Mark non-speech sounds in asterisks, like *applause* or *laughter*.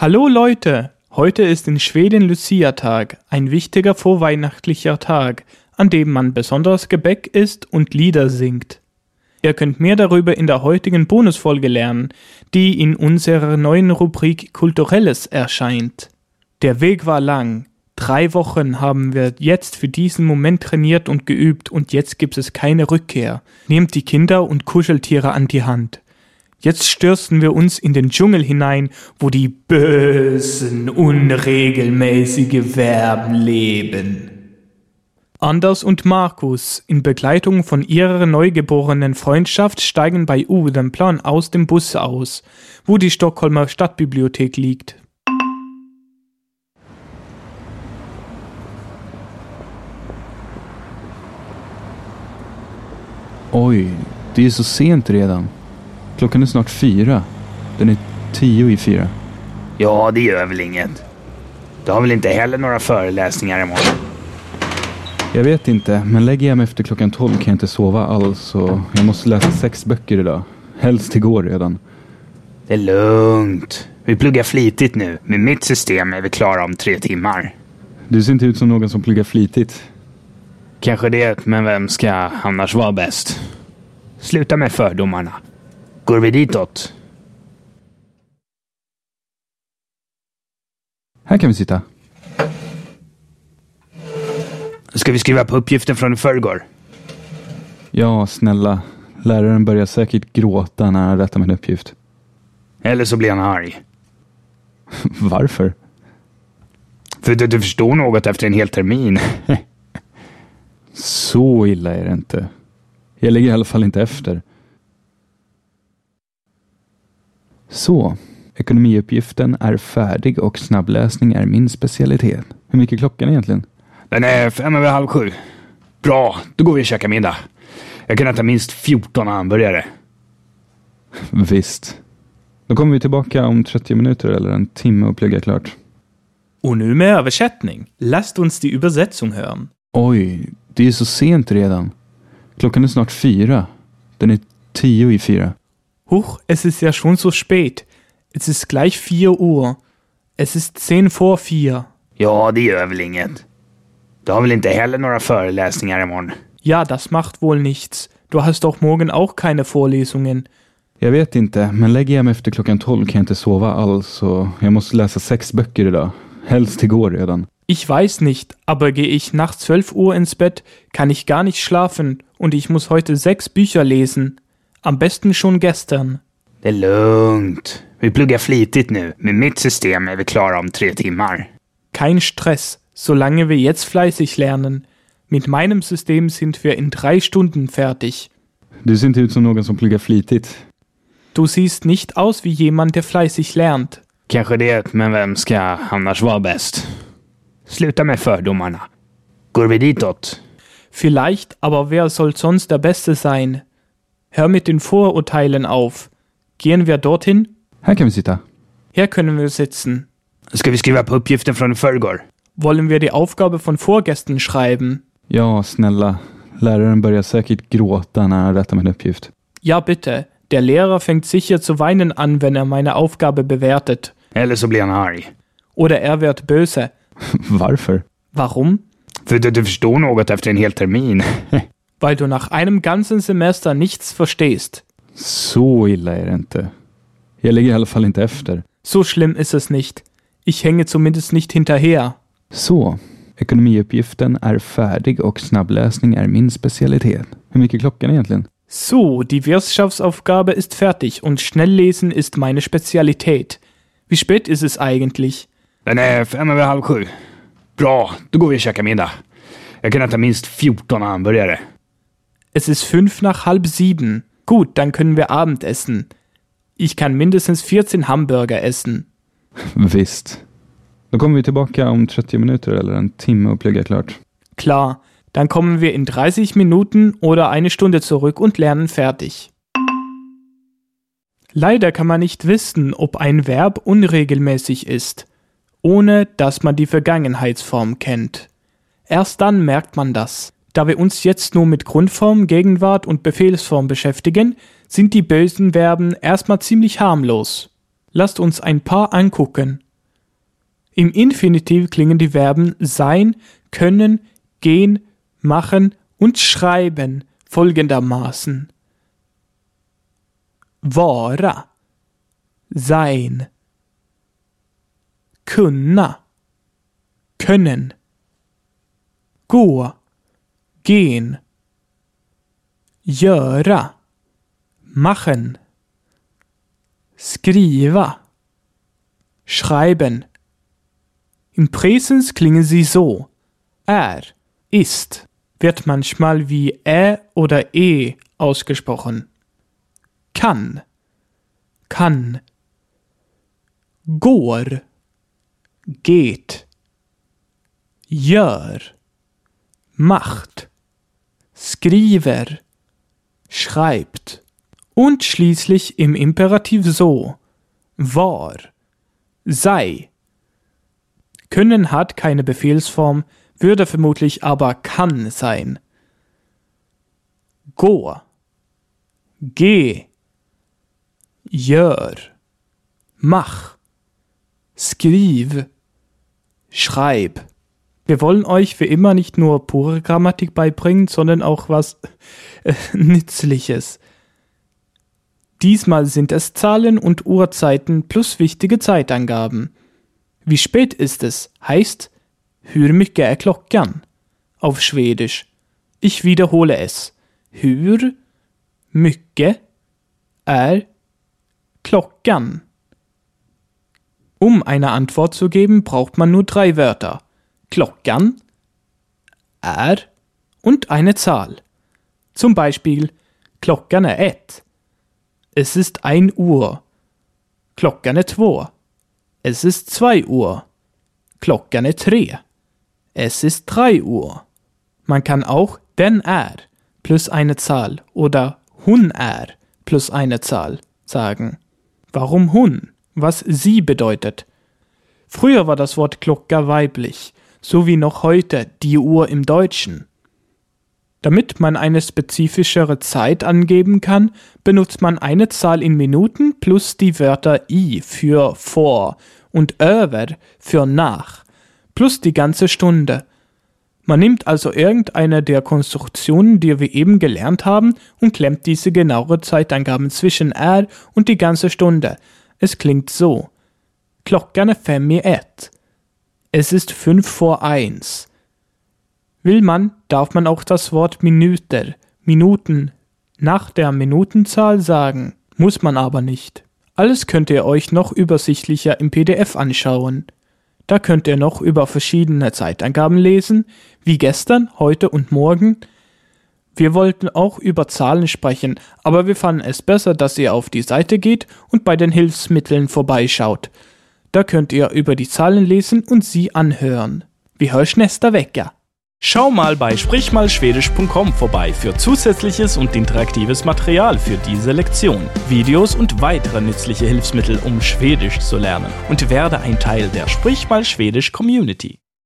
Hallo Leute! Heute ist in Schweden Lucia-Tag, ein wichtiger vorweihnachtlicher Tag, an dem man besonders Gebäck isst und Lieder singt. Ihr könnt mehr darüber in der heutigen Bonusfolge lernen, die in unserer neuen Rubrik Kulturelles erscheint. Der Weg war lang. Drei Wochen haben wir jetzt für diesen Moment trainiert und geübt und jetzt gibt es keine Rückkehr. Nehmt die Kinder und Kuscheltiere an die Hand. Jetzt stürzen wir uns in den Dschungel hinein, wo die bösen, unregelmäßige Verben leben. Anders und Markus, in Begleitung von ihrer neugeborenen Freundschaft, steigen bei Uwe den Plan aus dem Bus aus, wo die Stockholmer Stadtbibliothek liegt. Oj, det är så sent redan. Klockan är snart fyra. Den är tio i fyra. Ja, det gör väl inget. Du har väl inte heller några föreläsningar imorgon? Jag vet inte, men lägger jag mig efter klockan tolv kan jag inte sova alls och jag måste läsa sex böcker idag. Helst igår redan. Det är lugnt. Vi pluggar flitigt nu. Med mitt system är vi klara om tre timmar. Du ser inte ut som någon som pluggar flitigt. Kanske det, men vem ska annars vara bäst? Sluta med fördomarna. Går vi ditåt? Här kan vi sitta. Ska vi skriva på uppgiften från i förrgår? Ja, snälla. Läraren börjar säkert gråta när han rättar min uppgift. Eller så blir han arg. *laughs* Varför? För att du inte förstår något efter en hel termin. *laughs* Så illa är det inte. Jag ligger i alla fall inte efter. Så, ekonomiuppgiften är färdig och snabbläsning är min specialitet. Hur mycket är klockan egentligen? Den är fem över halv sju. Bra, då går vi och käkar middag. Jag kan äta minst 14 hamburgare. Visst. Då kommer vi tillbaka om 30 minuter eller en timme och pluggar klart. Und nu med översättning. Lasst uns die Übersetzung hören. Oj, det är så sent redan. Klockan är snart fyra. Den är tio i fyra. Huch, es ist ja schon so spät. Es ist gleich vier Uhr. Es ist zehn vor vier. Ja, det gör väl inget. Du har väl inte heller några föreläsningar imorgon? Ja, das macht wohl nichts. Du hast doch morgen auch keine Vorlesungen. Jag vet inte, men lägger jag mig efter klockan tolv kan jag inte sova alls och jag måste läsa sex böcker idag. Helst igår redan. Ich weiß nicht, aber gehe ich nach 12 Uhr ins Bett, kann ich gar nicht schlafen und ich muss heute sechs Bücher lesen. Am besten schon gestern. Det är lugnt. Vi pluggar flitigt nu. Med mitt system är vi klara om tre timmar. Kein Stress, solange wir jetzt fleißig lernen. Mit meinem System sind wir in drei Stunden fertig. Du ser inte ut som någon som pluggar flitigt. Du siehst nicht aus wie jemand, der fleißig lernt. Kanske det, men vem ska annars vara bäst? Sluta med fördomarna. Går vi ditåt? Vielleicht, aber wer soll sonst der Beste sein? Hör mit den Vorurteilen auf. Gehen wir dorthin? Här kan vi sitta. Hier können wir sitzen. Ska vi skriva på uppgiften från i förrgår? Wollen wir die Aufgabe von Vorgästen schreiben? Ja, snälla. Läraren börjar säkert gråta när han rättar min uppgift. Ja, bitte. Der Lehrer fängt sicher zu weinen an, wenn er meine Aufgabe bewertet. Eller så blir han arg. Oder er wird böse. *laughs* Varför? Warum? För att du inte förstår något efter en hel termin. *laughs* Weil du nach einem ganzen Semester nichts verstehst. Så illa är det inte. Jag ligger i alla fall inte efter. So schlimm ist es nicht. Ich hänge zumindest nicht hinterher. Så, ekonomiuppgiften är färdig och snabbläsning är min specialitet. Hur mycket är klockan egentligen? So, die Wirtschaftsaufgabe ist fertig und Schnelllesen ist meine Spezialität. Wie spät ist es eigentlich? Den är fem över halv sju. Bra, då går vi och käkar middag. Jag kan äta minst 14 hamburgare. Es ist fünf nach halb sieben. Gut, dann können wir Abendessen. Ich kann mindestens 14 Hamburger essen. Visst. Då kommer vi tillbaka om 30 minuter eller en timme och pluggar klart. Klar, dann kommen wir in 30 Minuten oder eine Stunde zurück und lernen fertig. Leider kann man nicht wissen, ob ein Verb unregelmäßig ist, ohne dass man die Vergangenheitsform kennt. Erst dann merkt man das. Da wir uns jetzt nur mit Grundform, Gegenwart und Befehlsform beschäftigen, sind die bösen Verben erstmal ziemlich harmlos. Lasst uns ein paar angucken. Im Infinitiv klingen die Verben sein, können, gehen, machen und schreiben folgendermaßen. Vara. Sein. Kunna. Können. Gå. Gehen. Göra. Machen. Skriva. Schreiben. Im Präsens klingen sie so. Er, ist, wird manchmal wie ä oder e ausgesprochen. Kann, kann. Går, geht. Gör, macht. Skriver, schreibt. Und schließlich im Imperativ so. War, sei. Können hat keine Befehlsform, würde vermutlich aber kann sein. Gå. Geh. Gör. Mach. Skriv. Schreib. Wir wollen euch wie immer nicht nur pure Grammatik beibringen, sondern auch was äh, *laughs* Nützliches. Diesmal sind es Zahlen und Uhrzeiten plus wichtige Zeitangaben. Wie spät ist es heißt mycket är klockan? Auf Schwedisch. Ich wiederhole es. Hur mycket är klockan? Um eine Antwort zu geben, braucht man nur drei Wörter. Klockan, är und eine Zahl. Zum Beispiel Klockan är ett. Es ist ein Uhr. Klockan är två. Es ist zwei Uhr. Klockan är tre. Es ist drei Uhr. Man kann auch den är plus eine Zahl oder hun är plus eine Zahl sagen. Warum hun? Was sie bedeutet. Früher war das Wort Klocka weiblich, so wie noch heute die Uhr im Deutschen. Damit man eine spezifischere Zeit angeben kann, benutzt man eine Zahl in Minuten plus die Wörter i für vor und över für nach plus die ganze Stunde. Man nimmt also irgendeine der Konstruktionen, die wir eben gelernt haben, und klemmt diese genauere Zeitangaben zwischen r und die ganze Stunde. Es klingt so. Klockan är fem i ett. Es ist fünf vor eins. Will man, darf man auch das Wort Minüter, Minuten, nach der Minutenzahl sagen, muss man aber nicht. Alles könnt ihr euch noch übersichtlicher im PDF anschauen. Da könnt ihr noch über verschiedene Zeitangaben lesen, wie gestern, heute und morgen. Wir wollten auch über Zahlen sprechen, aber wir fanden es besser, dass ihr auf die Seite geht und bei den Hilfsmitteln vorbeischaut. Da könnt ihr über die Zahlen lesen und sie anhören. Vi hörs nästa vecka. Schau mal bei sprichmalschwedisch.com vorbei für zusätzliches und interaktives Material für diese Lektion, Videos und weitere nützliche Hilfsmittel, um Schwedisch zu lernen und werde ein Teil der Sprich mal Schwedisch Community.